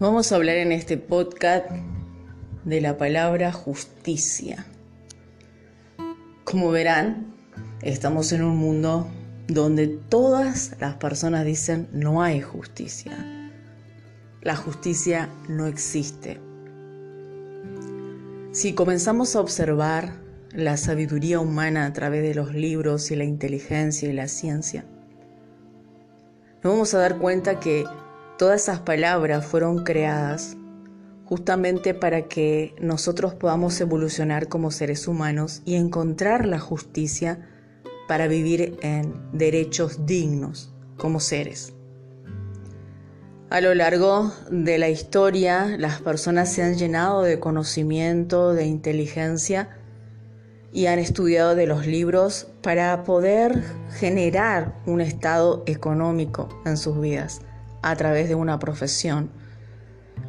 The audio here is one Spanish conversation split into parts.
Vamos a hablar en este podcast de la palabra justicia. Como verán, estamos en un mundo donde todas las personas dicen no hay justicia. La justicia no existe. Si comenzamos a observar la sabiduría humana a través de los libros y la inteligencia y la ciencia, nos vamos a dar cuenta que Todas esas palabras fueron creadas justamente para que nosotros podamos evolucionar como seres humanos y encontrar la justicia para vivir en derechos dignos como seres. A lo largo de la historia, las personas se han llenado de conocimiento, de inteligencia y han estudiado de los libros para poder generar un estado económico en sus vidas a través de una profesión.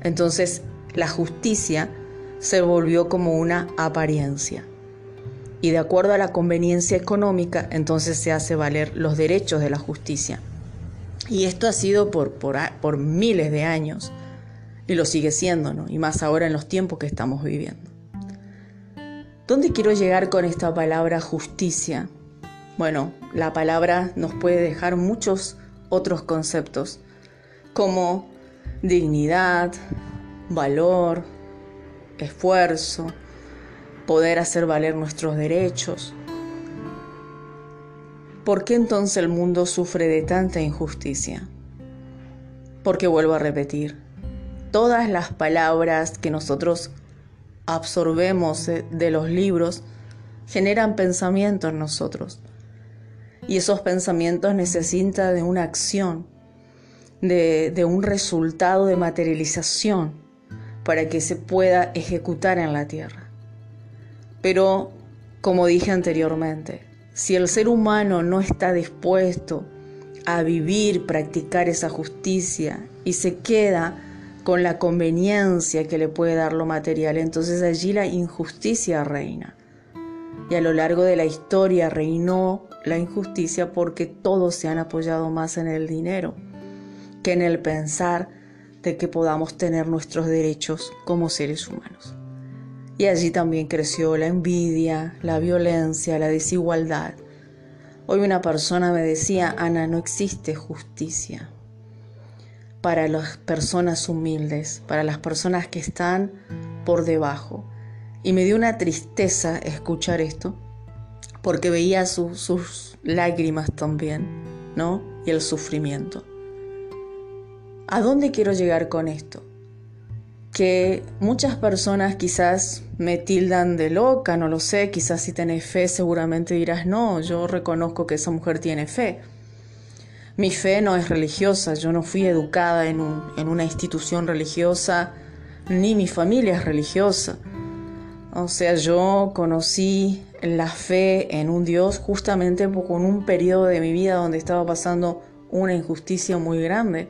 Entonces la justicia se volvió como una apariencia. Y de acuerdo a la conveniencia económica, entonces se hace valer los derechos de la justicia. Y esto ha sido por, por, miles de años. Y lo sigue siendo, ¿no? Y más ahora en los tiempos que estamos viviendo. ¿Dónde quiero llegar con esta palabra justicia? Bueno, la palabra nos puede dejar muchos otros conceptos como dignidad, valor, esfuerzo, poder hacer valer nuestros derechos. ¿Por qué entonces el mundo sufre de tanta injusticia? Porque vuelvo a repetir, todas las palabras que nosotros absorbemos de los libros generan pensamiento en nosotros. Y esos pensamientos necesitan de una acción de, un resultado de materialización para que se pueda ejecutar en la tierra. Pero, como dije anteriormente, si el ser humano no está dispuesto a vivir, practicar esa justicia y se queda con la conveniencia que le puede dar lo material, entonces allí la injusticia reina. Y a lo largo de la historia reinó la injusticia porque todos se han apoyado más en el dinero en el pensar de que podamos tener nuestros derechos como seres humanos. Y allí también creció la envidia, la violencia, la desigualdad. Hoy una persona me decía, Ana, no existe justicia para las personas humildes, para las personas que están por debajo. Y me dio una tristeza escuchar esto, porque veía sus lágrimas también, ¿no? Y el sufrimiento. ¿A dónde quiero llegar con esto? Que muchas personas quizás me tildan de loca, no lo sé, quizás si tenés fe seguramente dirás, no, yo reconozco que esa mujer tiene fe. Mi fe no es religiosa, yo no fui educada en, una institución religiosa, ni mi familia es religiosa. O sea, yo conocí la fe en un Dios justamente con un periodo de mi vida donde estaba pasando una injusticia muy grande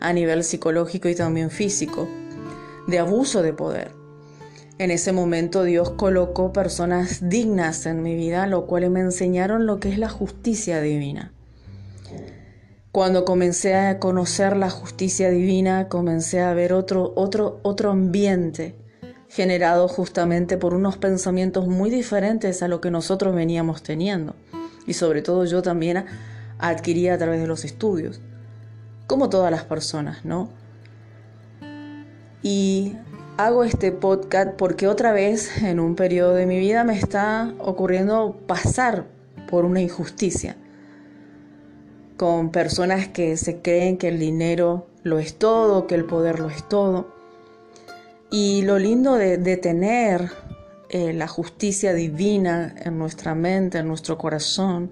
a nivel psicológico y también físico, de abuso de poder. En ese momento Dios colocó personas dignas en mi vida, lo cual me enseñaron lo que es la justicia divina. Cuando comencé a conocer la justicia divina, comencé a ver otro, otro, otro ambiente generado justamente por unos pensamientos muy diferentes a lo que nosotros veníamos teniendo. Y sobre todo yo también adquirí a través de los estudios como todas las personas, ¿no? Y hago este podcast porque otra vez en un periodo de mi vida me está ocurriendo pasar por una injusticia con personas que se creen que el dinero lo es todo, que el poder lo es todo. Y lo lindo de, tener eh, la justicia divina en nuestra mente, en nuestro corazón,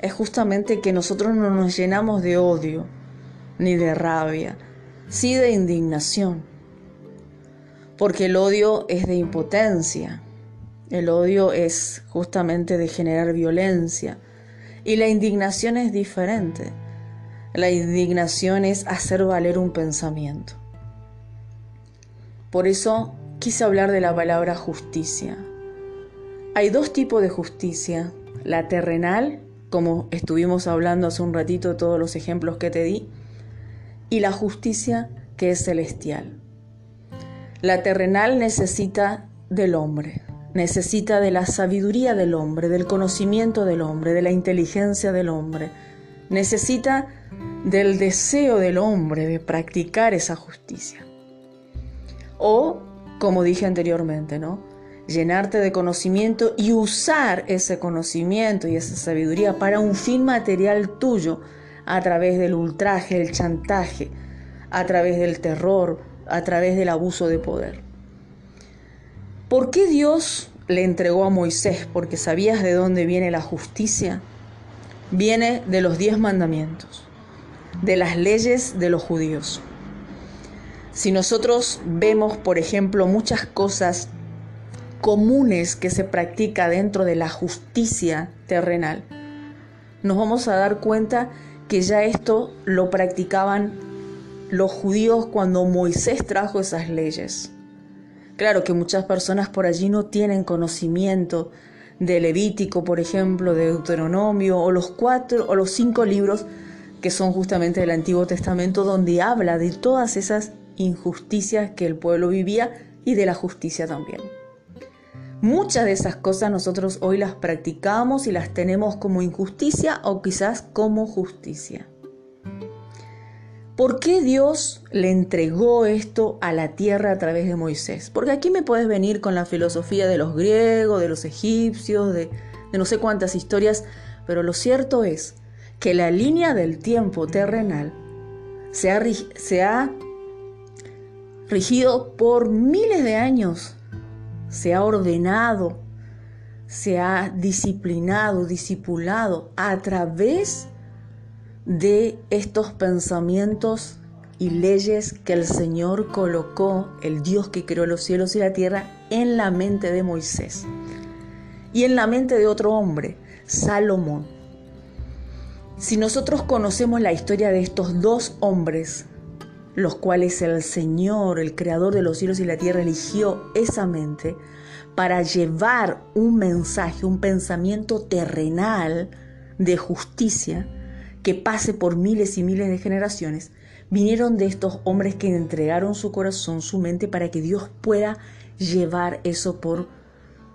es justamente que nosotros no nos llenamos de odio, ni de rabia, sí de indignación. Porque el odio es de impotencia, el odio es justamente de generar violencia y la indignación es diferente. La indignación es hacer valer un pensamiento. Por eso quise hablar de la palabra justicia. Hay dos tipos de justicia, la terrenal, como estuvimos hablando hace un ratito todos los ejemplos que te di, y la justicia que es celestial. La terrenal necesita del hombre, necesita de la sabiduría del hombre, del conocimiento del hombre, de la inteligencia del hombre, necesita del deseo del hombre de practicar esa justicia. O, como dije anteriormente, ¿no? llenarte de conocimiento y usar ese conocimiento y esa sabiduría para un fin material tuyo a través del ultraje, el chantaje, a través del terror, a través del abuso de poder. ¿Por qué Dios le entregó a Moisés? Porque sabías de dónde viene la justicia. Viene de los diez mandamientos, de las leyes de los judíos. Si nosotros vemos, por ejemplo, muchas cosas comunes que se practica dentro de la justicia terrenal, nos vamos a dar cuenta que ya esto lo practicaban los judíos cuando Moisés trajo esas leyes. Claro que muchas personas por allí no tienen conocimiento de Levítico, por ejemplo, de Deuteronomio o los cuatro o los cinco libros que son justamente del Antiguo Testamento donde habla de todas esas injusticias que el pueblo vivía y de la justicia también. Muchas de esas cosas nosotros hoy las practicamos y las tenemos como injusticia o quizás como justicia. ¿Por qué Dios le entregó esto a la tierra a través de Moisés? Porque aquí me puedes venir con la filosofía de los griegos, de los egipcios, de, no sé cuántas historias, pero lo cierto es que la línea del tiempo terrenal se ha, se ha rigido por miles de años se ha ordenado, se ha disciplinado, discipulado a través de estos pensamientos y leyes que el Señor colocó, el Dios que creó los cielos y la tierra, en la mente de Moisés y en la mente de otro hombre, Salomón. Si nosotros conocemos la historia de estos dos hombres, los cuales el Señor, el Creador de los cielos y la tierra, eligió esa mente para llevar un mensaje, un pensamiento terrenal de justicia que pase por miles y miles de generaciones, vinieron de estos hombres que entregaron su corazón, su mente, para que Dios pueda llevar eso por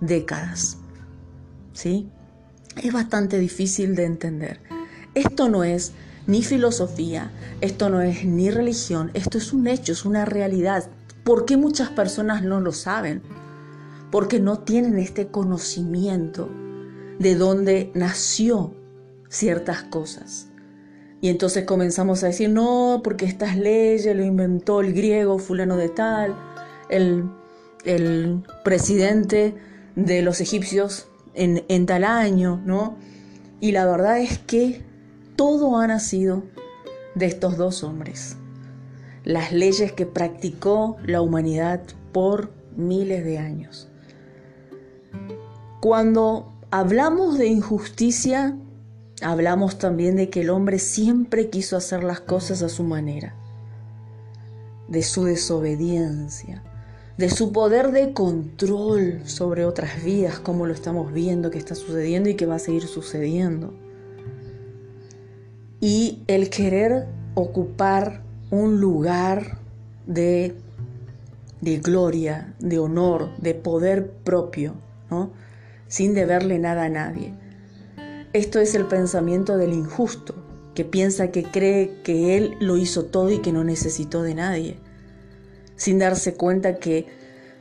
décadas. ¿Sí? Es bastante difícil de entender. Esto no es ni filosofía, esto no es ni religión, esto es un hecho, es una realidad. ¿Por qué muchas personas no lo saben? Porque no tienen este conocimiento de dónde nació ciertas cosas. Y entonces comenzamos a decir, no, porque estas leyes lo inventó el griego fulano de tal, el, el presidente de los egipcios en, en tal año, ¿no? Y la verdad es que todo ha nacido de estos dos hombres. Las leyes que practicó la humanidad por miles de años. Cuando hablamos de injusticia, hablamos también de que el hombre siempre quiso hacer las cosas a su manera, de su desobediencia, de su poder de control sobre otras vidas, como lo estamos viendo que está sucediendo y que va a seguir sucediendo y el querer ocupar un lugar de, de gloria, de honor, de poder propio, ¿no? sin deberle nada a nadie. Esto es el pensamiento del injusto, que piensa que cree que él lo hizo todo y que no necesitó de nadie, sin darse cuenta que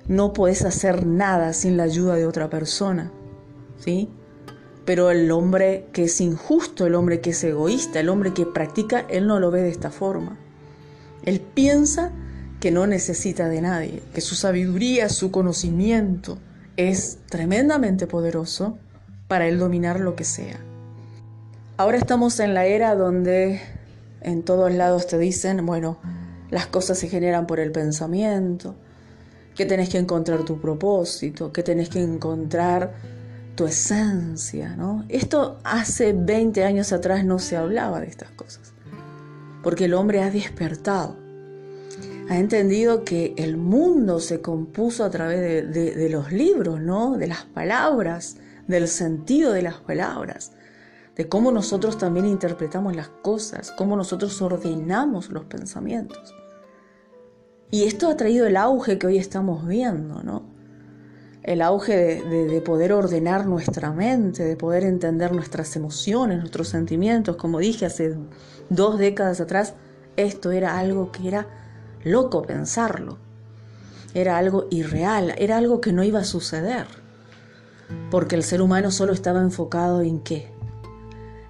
no puedes hacer nada sin la ayuda de otra persona. ¿Sí? Pero el hombre que es injusto, el hombre que es egoísta, el hombre que practica, él no lo ve de esta forma. Él piensa que no necesita de nadie, que su sabiduría, su conocimiento es tremendamente poderoso para él dominar lo que sea. Ahora estamos en la era donde en todos lados te dicen, bueno, las cosas se generan por el pensamiento, que tenés que encontrar tu propósito, que tenés que encontrar tu esencia, ¿no? Esto hace 20 años atrás no se hablaba de estas cosas, porque el hombre ha despertado, ha entendido que el mundo se compuso a través de, los libros, ¿no? De las palabras, del sentido de las palabras, de cómo nosotros también interpretamos las cosas, cómo nosotros ordenamos los pensamientos. Y esto ha traído el auge que hoy estamos viendo, ¿no? El auge de, de, poder ordenar nuestra mente, de poder entender nuestras emociones, nuestros sentimientos. Como dije hace dos décadas atrás, esto era algo que era loco pensarlo. Era algo irreal, era algo que no iba a suceder. Porque el ser humano solo estaba enfocado en qué?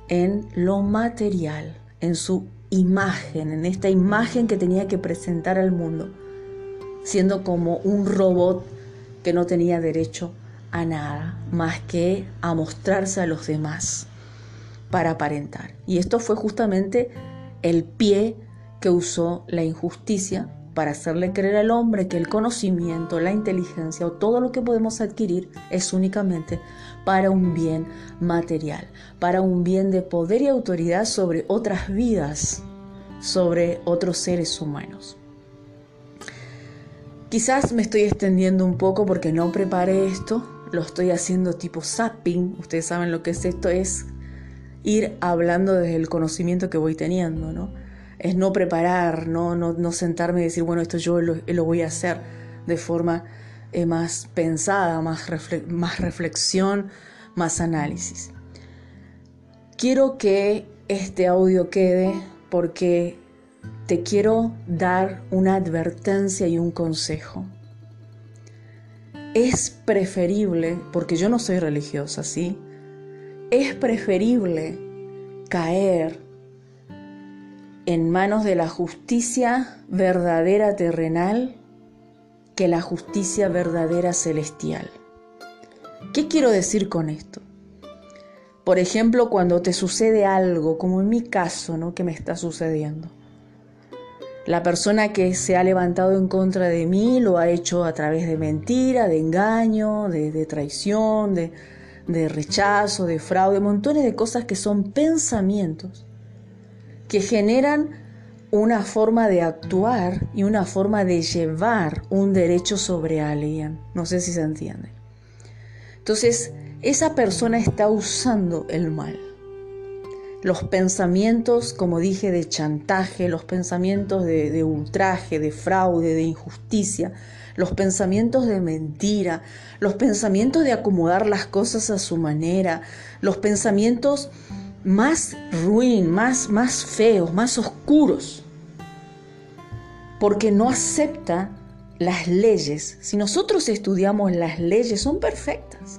En lo material, en su imagen, en esta imagen que tenía que presentar al mundo, siendo como un robot que no tenía derecho a nada más que a mostrarse a los demás para aparentar. Y esto fue justamente el pie que usó la injusticia para hacerle creer al hombre que el conocimiento, la inteligencia o todo lo que podemos adquirir es únicamente para un bien material, para un bien de poder y autoridad sobre otras vidas, sobre otros seres humanos. Quizás me estoy extendiendo un poco porque no preparé esto, lo estoy haciendo tipo zapping, ustedes saben lo que es esto, es ir hablando desde el conocimiento que voy teniendo, ¿no? es no preparar, no, no, sentarme y decir, bueno, esto yo lo, voy a hacer de forma eh, más pensada, más, más reflexión, más análisis. Quiero que este audio quede porque te quiero dar una advertencia y un consejo. Es preferible, porque yo no soy religiosa, ¿sí? Es preferible caer en manos de la justicia verdadera terrenal que la justicia verdadera celestial. ¿Qué quiero decir con esto? Por ejemplo, cuando te sucede algo, como en mi caso, ¿no? que me está sucediendo. La persona que se ha levantado en contra de mí lo ha hecho a través de mentira, de engaño, de, traición, de, de rechazo, de fraude, montones de cosas que son pensamientos que generan una forma de actuar y una forma de llevar un derecho sobre alguien. No sé si se entiende. Entonces, esa persona está usando el mal. Los pensamientos, como dije, de chantaje, los pensamientos de, ultraje, de fraude, de injusticia, los pensamientos de mentira, los pensamientos de acomodar las cosas a su manera, los pensamientos más ruin, más, más feos, más oscuros, porque no acepta las leyes. Si nosotros estudiamos las leyes, son perfectas.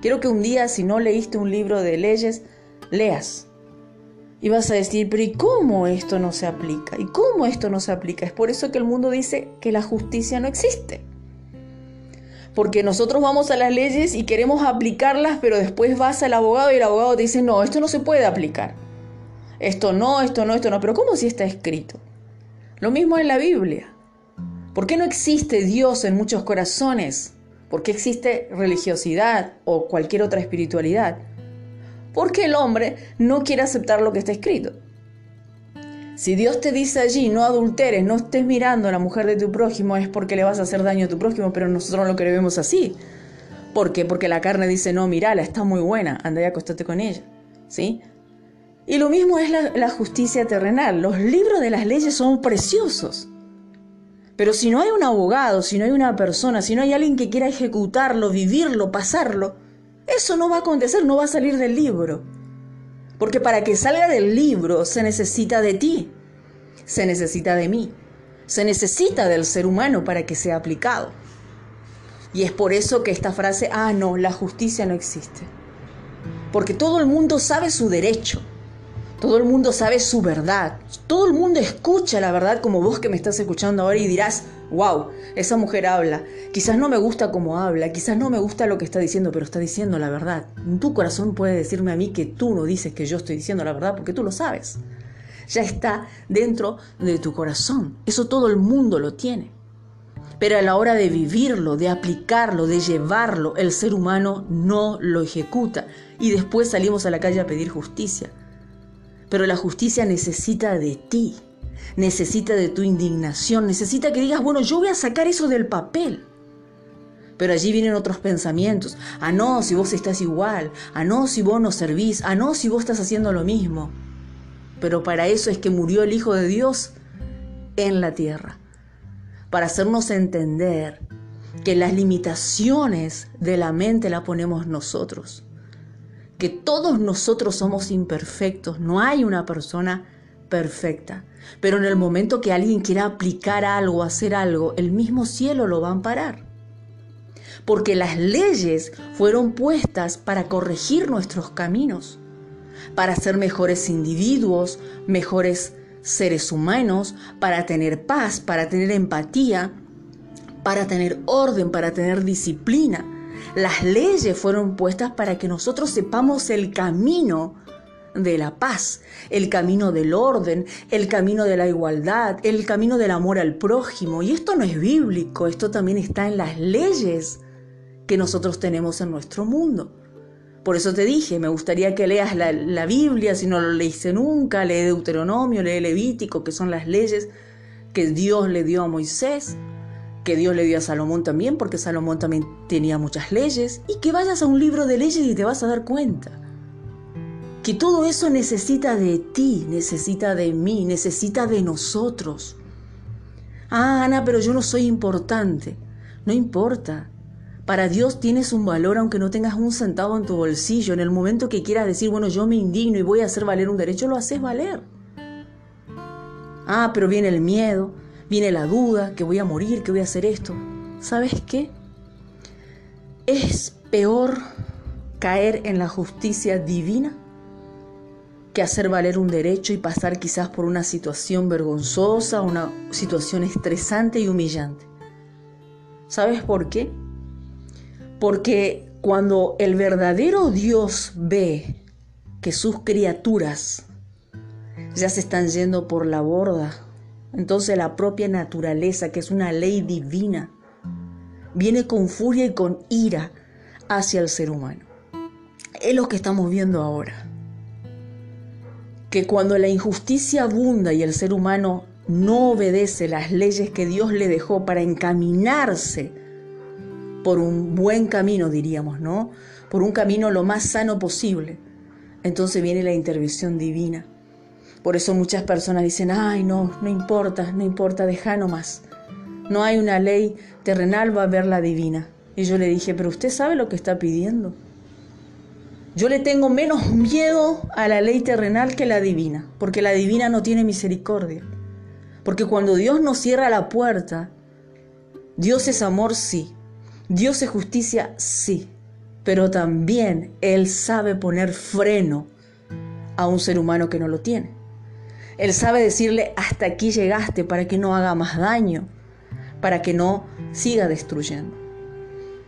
Quiero que un día, si no leíste un libro de leyes, leas. Y vas a decir, pero ¿y cómo esto no se aplica? ¿Y cómo esto no se aplica? Es por eso que el mundo dice que la justicia no existe porque nosotros vamos a las leyes y queremos aplicarlas, pero después vas al abogado y el abogado te dice, no, esto no se puede aplicar. Esto no, esto no, esto no, pero ¿cómo si está escrito? Lo mismo en la Biblia. ¿Por qué no existe Dios en muchos corazones? ¿Por qué existe religiosidad o cualquier otra espiritualidad? Porque el hombre no quiere aceptar lo que está escrito. Si Dios te dice allí, no adulteres, no estés mirando a la mujer de tu prójimo, es porque le vas a hacer daño a tu prójimo, pero nosotros no lo queremos así. ¿Por qué? Porque la carne dice, no, mirala, está muy buena, anda y acostate con ella. ¿Sí? Y lo mismo es la justicia terrenal. Los libros de las leyes son preciosos. Pero si no hay un abogado, si no hay una persona, si no hay alguien que quiera ejecutarlo, vivirlo, pasarlo, eso no va a acontecer, no va a salir del libro. Porque para que salga del libro se necesita de ti, se necesita de mí, se necesita del ser humano para que sea aplicado. Y es por eso que esta frase, ah, no, la justicia no existe. Porque todo el mundo sabe su derecho, todo el mundo sabe su verdad, todo el mundo escucha la verdad como vos que me estás escuchando ahora y dirás, wow, esa mujer habla. Quizás no me gusta cómo habla, quizás no me gusta lo que está diciendo, pero está diciendo la verdad. Tu corazón puede decirme a mí que tú no dices que yo estoy diciendo la verdad porque tú lo sabes. Ya está dentro de tu corazón. Eso todo el mundo lo tiene. Pero a la hora de vivirlo, de aplicarlo, de llevarlo, el ser humano no lo ejecuta. Y después salimos a la calle a pedir justicia. Pero la justicia necesita de ti necesita de tu indignación, necesita que digas, bueno, yo voy a sacar eso del papel. Pero allí vienen otros pensamientos. Ah, no, si vos estás igual. Ah, no, si vos no servís. Ah, no, si vos estás haciendo lo mismo. Pero para eso es que murió el Hijo de Dios en la tierra. para hacernos entender que las limitaciones de la mente la ponemos nosotros, que todos nosotros somos imperfectos, no hay una persona perfecta, pero en el momento que alguien quiera aplicar algo, hacer algo, el mismo cielo lo va a amparar. Porque las leyes fueron puestas para corregir nuestros caminos, para ser mejores individuos, mejores seres humanos, para tener paz, para tener empatía, para tener orden, para tener disciplina. Las leyes fueron puestas para que nosotros sepamos el camino de la paz, el camino del orden, el camino de la igualdad, el camino del amor al prójimo. Y esto no es bíblico, esto también está en las leyes que nosotros tenemos en nuestro mundo. Por eso te dije, me gustaría que leas la, Biblia, si no lo leíste nunca, lee Deuteronomio, lee Levítico, que son las leyes que Dios le dio a Moisés que Dios le dio a Salomón también, porque Salomón también tenía muchas leyes, y que vayas a un libro de leyes y te vas a dar cuenta. Que todo eso necesita de ti, necesita de mí, necesita de nosotros. Ah, Ana, pero yo no soy importante. No importa. Para Dios tienes un valor aunque no tengas un centavo en tu bolsillo. En el momento que quieras decir, bueno, yo me indigno y voy a hacer valer un derecho, lo haces valer. Ah, pero viene el miedo, viene la duda, que voy a morir, que voy a hacer esto. ¿Sabes qué? Es peor caer en la justicia divina que hacer valer un derecho y pasar quizás por una situación vergonzosa, una situación estresante y humillante. ¿Sabes por qué? Porque cuando el verdadero Dios ve que sus criaturas ya se están yendo por la borda, entonces la propia naturaleza, que es una ley divina, viene con furia y con ira hacia el ser humano. Es lo que estamos viendo ahora. Que cuando la injusticia abunda y el ser humano no obedece las leyes que Dios le dejó para encaminarse por un buen camino, diríamos, ¿no? Por un camino lo más sano posible, entonces viene la intervención divina por eso muchas personas dicen, ay, no, no importa, no importa, deja nomás. No hay una ley terrenal, va a haber la divina. Y yo le dije, pero usted sabe lo que está pidiendo. Yo le tengo menos miedo a la ley terrenal que la divina, porque la divina no tiene misericordia. Porque cuando Dios nos cierra la puerta, Dios es amor, sí. Dios es justicia, sí. Pero también Él sabe poner freno a un ser humano que no lo tiene. Él sabe decirle, hasta aquí llegaste para que no haga más daño, para que no siga destruyendo.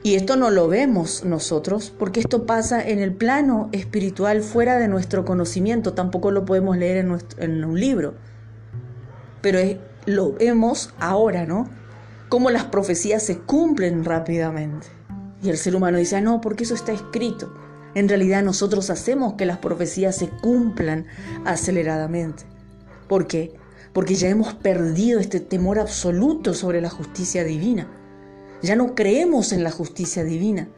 Y esto no lo vemos nosotros porque esto pasa en el plano espiritual fuera de nuestro conocimiento, tampoco lo podemos leer en, un libro. Pero lo vemos ahora, ¿no? Cómo las profecías se cumplen rápidamente. Y el ser humano dice, ah, no, porque eso está escrito. En realidad nosotros hacemos que las profecías se cumplan aceleradamente. ¿Por qué? Porque ya hemos perdido este temor absoluto sobre la justicia divina. Ya no creemos en la justicia divina.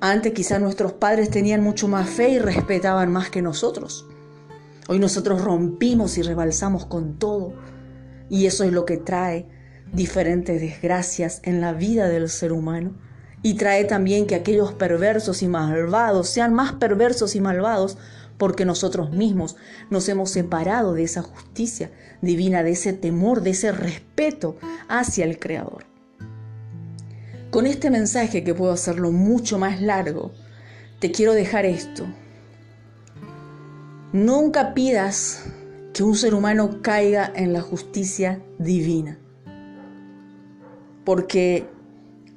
Antes quizás nuestros padres tenían mucho más fe y respetaban más que nosotros. Hoy nosotros rompimos y rebalsamos con todo. Y eso es lo que trae diferentes desgracias en la vida del ser humano. Y trae también que aquellos perversos y malvados sean más perversos y malvados porque nosotros mismos nos hemos separado de esa justicia divina, de ese temor, de ese respeto hacia el Creador. Con este mensaje que puedo hacerlo mucho más largo, te quiero dejar esto. Nunca pidas que un ser humano caiga en la justicia divina. Porque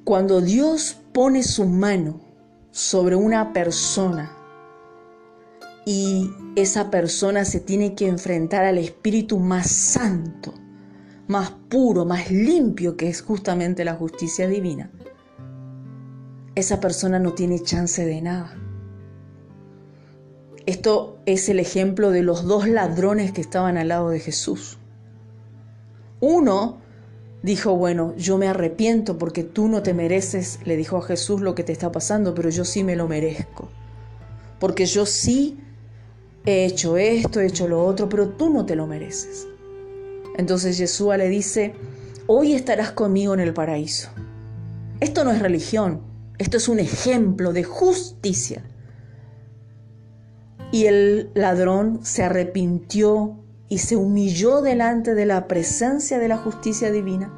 cuando Dios pone su mano sobre una persona, y esa persona se tiene que enfrentar al espíritu más santo, más puro, más limpio, que es justamente la justicia divina, esa persona no tiene chance de nada. Esto es el ejemplo de los dos ladrones que estaban al lado de Jesús. Uno dijo, bueno, yo me arrepiento porque tú no te mereces, le dijo a Jesús lo que te está pasando, pero yo sí me lo merezco. Porque yo sí he hecho esto, he hecho lo otro, pero tú no te lo mereces. Entonces Jesús le dice, hoy estarás conmigo en el paraíso. Esto no es religión, esto es un ejemplo de justicia. Y el ladrón se arrepintió y se humilló delante de la presencia de la justicia divina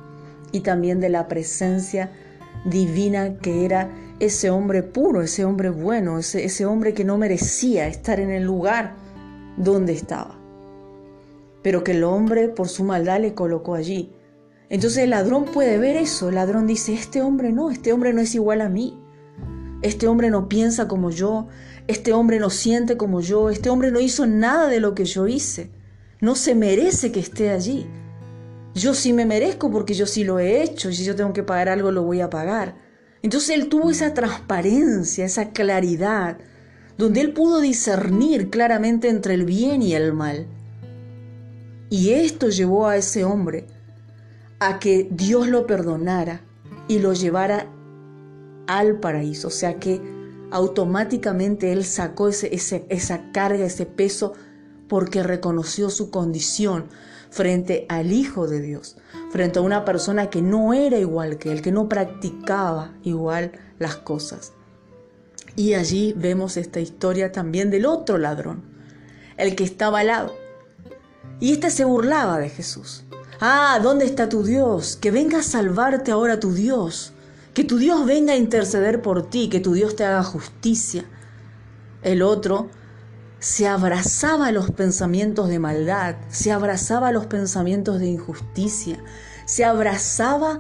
y también de la presencia divina que era ese hombre puro, ese hombre bueno, ese, ese hombre que no merecía estar en el lugar donde estaba, pero que el hombre por su maldad le colocó allí. Entonces el ladrón puede ver eso, el ladrón dice, este hombre no, este hombre no es igual a mí, este hombre no piensa como yo, este hombre no siente como yo, este hombre no hizo nada de lo que yo hice, no se merece que esté allí. Yo sí me merezco porque yo sí lo he hecho, y si yo tengo que pagar algo lo voy a pagar. Entonces él tuvo esa transparencia, esa claridad, donde él pudo discernir claramente entre el bien y el mal. Y esto llevó a ese hombre a que Dios lo perdonara y lo llevara al paraíso. O sea que automáticamente él sacó esa carga, ese peso, porque reconoció su condición frente al Hijo de Dios, frente a una persona que no era igual que él, que no practicaba igual las cosas. Y allí vemos esta historia también del otro ladrón, el que estaba al lado. Y este se burlaba de Jesús. Ah, ¿dónde está tu Dios? Que venga a salvarte ahora tu Dios. Que tu Dios venga a interceder por ti, que tu Dios te haga justicia. El otro se abrazaba a los pensamientos de maldad, se abrazaba a los pensamientos de injusticia, se abrazaba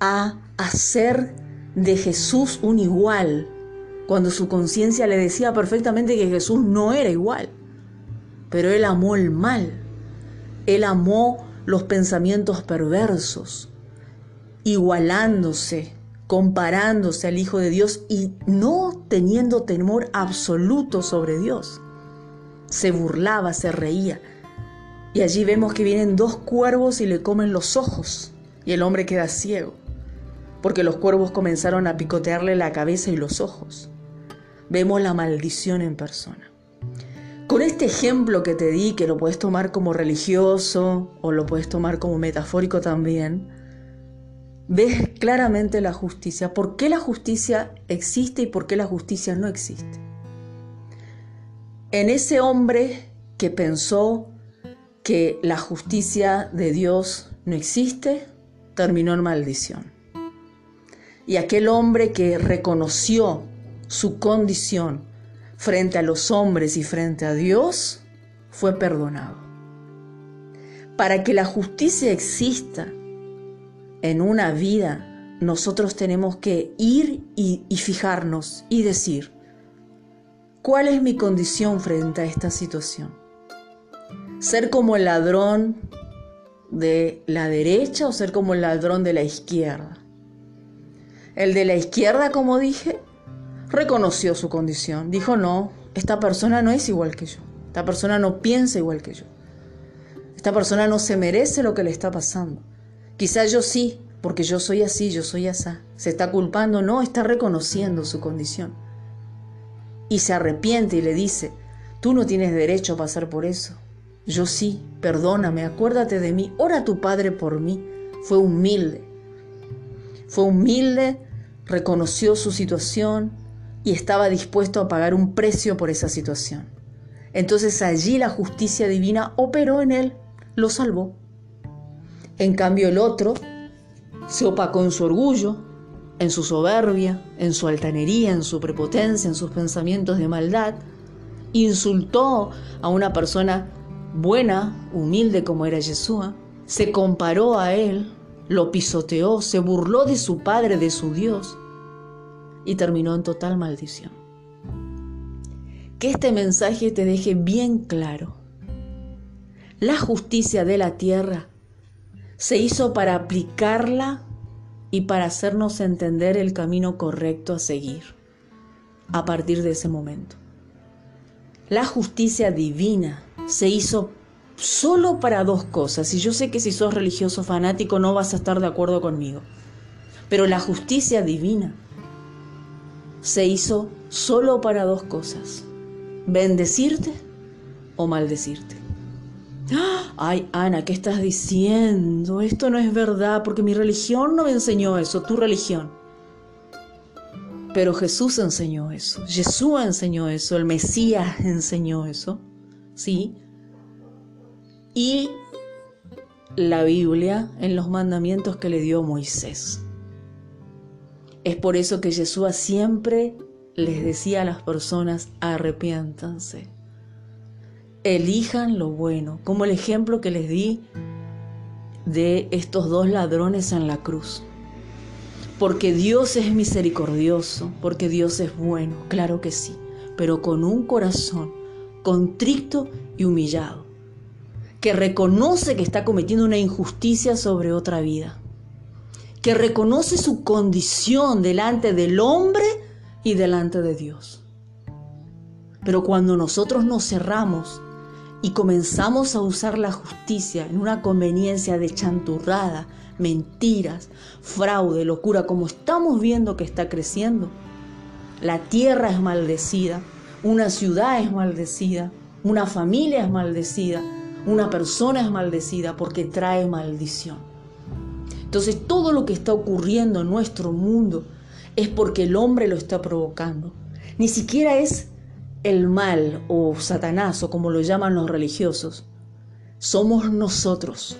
a hacer de Jesús un igual, cuando su conciencia le decía perfectamente que Jesús no era igual. Pero él amó el mal, él amó los pensamientos perversos, igualándose, comparándose al Hijo de Dios y no teniendo temor absoluto sobre Dios. Se burlaba, se reía. Y allí vemos que vienen dos cuervos y le comen los ojos, y el hombre queda ciego, porque los cuervos comenzaron a picotearle la cabeza y los ojos vemos la maldición en persona. Con este ejemplo que te di, que lo puedes tomar como religioso o lo puedes tomar como metafórico también, ves claramente la justicia. ¿Por qué la justicia existe y por qué la justicia no existe? En ese hombre que pensó que la justicia de Dios no existe, terminó en maldición. Y aquel hombre que reconoció su condición frente a los hombres y frente a Dios, fue perdonado. Para que la justicia exista en una vida, nosotros tenemos que ir y, fijarnos y decir, ¿cuál es mi condición frente a esta situación? ¿Ser como el ladrón de la derecha o ser como el ladrón de la izquierda? El de la izquierda, como dije, reconoció su condición. Dijo, no, esta persona no es igual que yo. Esta persona no piensa igual que yo. Esta persona no se merece lo que le está pasando. Quizás yo sí, porque yo soy así, yo soy asá. Se está culpando, no, está reconociendo su condición. Y se arrepiente y le dice, tú no tienes derecho a pasar por eso. Yo sí, perdóname, acuérdate de mí, ora a tu Padre por mí. Fue humilde. Fue humilde, reconoció su situación, y estaba dispuesto a pagar un precio por esa situación. Entonces allí la justicia divina operó en él, lo salvó. En cambio el otro se opacó en su orgullo, en su soberbia, en su altanería, en su prepotencia, en sus pensamientos de maldad, insultó a una persona buena, humilde como era Yeshua, se comparó a él, lo pisoteó, se burló de su Padre, de su Dios, y terminó en total maldición. Que este mensaje te deje bien claro. La justicia de la tierra se hizo para aplicarla y para hacernos entender el camino correcto a seguir a partir de ese momento. La justicia divina se hizo solo para dos cosas, y yo sé que si sos religioso fanático no vas a estar de acuerdo conmigo, pero la justicia divina se hizo solo para dos cosas, bendecirte o maldecirte. Ay, Ana, ¿qué estás diciendo? Esto no es verdad, porque mi religión no me enseñó eso, tu religión. Pero Jesús enseñó eso, Jesús enseñó eso, el Mesías enseñó eso, ¿sí? Y la Biblia en los mandamientos que le dio Moisés. Es por eso que Jesús siempre les decía a las personas, arrepiéntanse, elijan lo bueno, como el ejemplo que les di de estos dos ladrones en la cruz. Porque Dios es misericordioso, porque Dios es bueno, claro que sí, pero con un corazón contrito y humillado, que reconoce que está cometiendo una injusticia sobre otra vida, que reconoce su condición delante del hombre y delante de Dios. Pero cuando nosotros nos cerramos y comenzamos a usar la justicia en una conveniencia de chanturrada, mentiras, fraude, locura, como estamos viendo que está creciendo, la tierra es maldecida, una ciudad es maldecida, una familia es maldecida, una persona es maldecida porque trae maldición. Entonces todo lo que está ocurriendo en nuestro mundo es porque el hombre lo está provocando. Ni siquiera es el mal o Satanás o como lo llaman los religiosos, somos nosotros.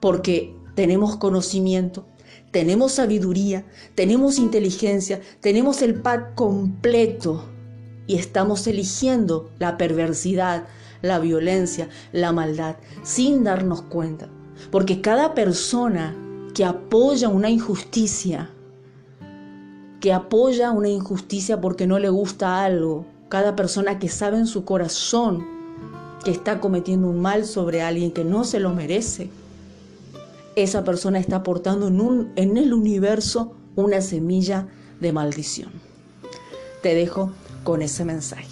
Porque tenemos conocimiento, tenemos sabiduría, tenemos inteligencia, tenemos el pack completo y estamos eligiendo la perversidad, la violencia, la maldad, sin darnos cuenta. Porque cada persona que apoya una injusticia, que apoya una injusticia porque no le gusta algo, cada persona que sabe en su corazón que está cometiendo un mal sobre alguien que no se lo merece, esa persona está aportando en, en el universo una semilla de maldición. Te dejo con ese mensaje.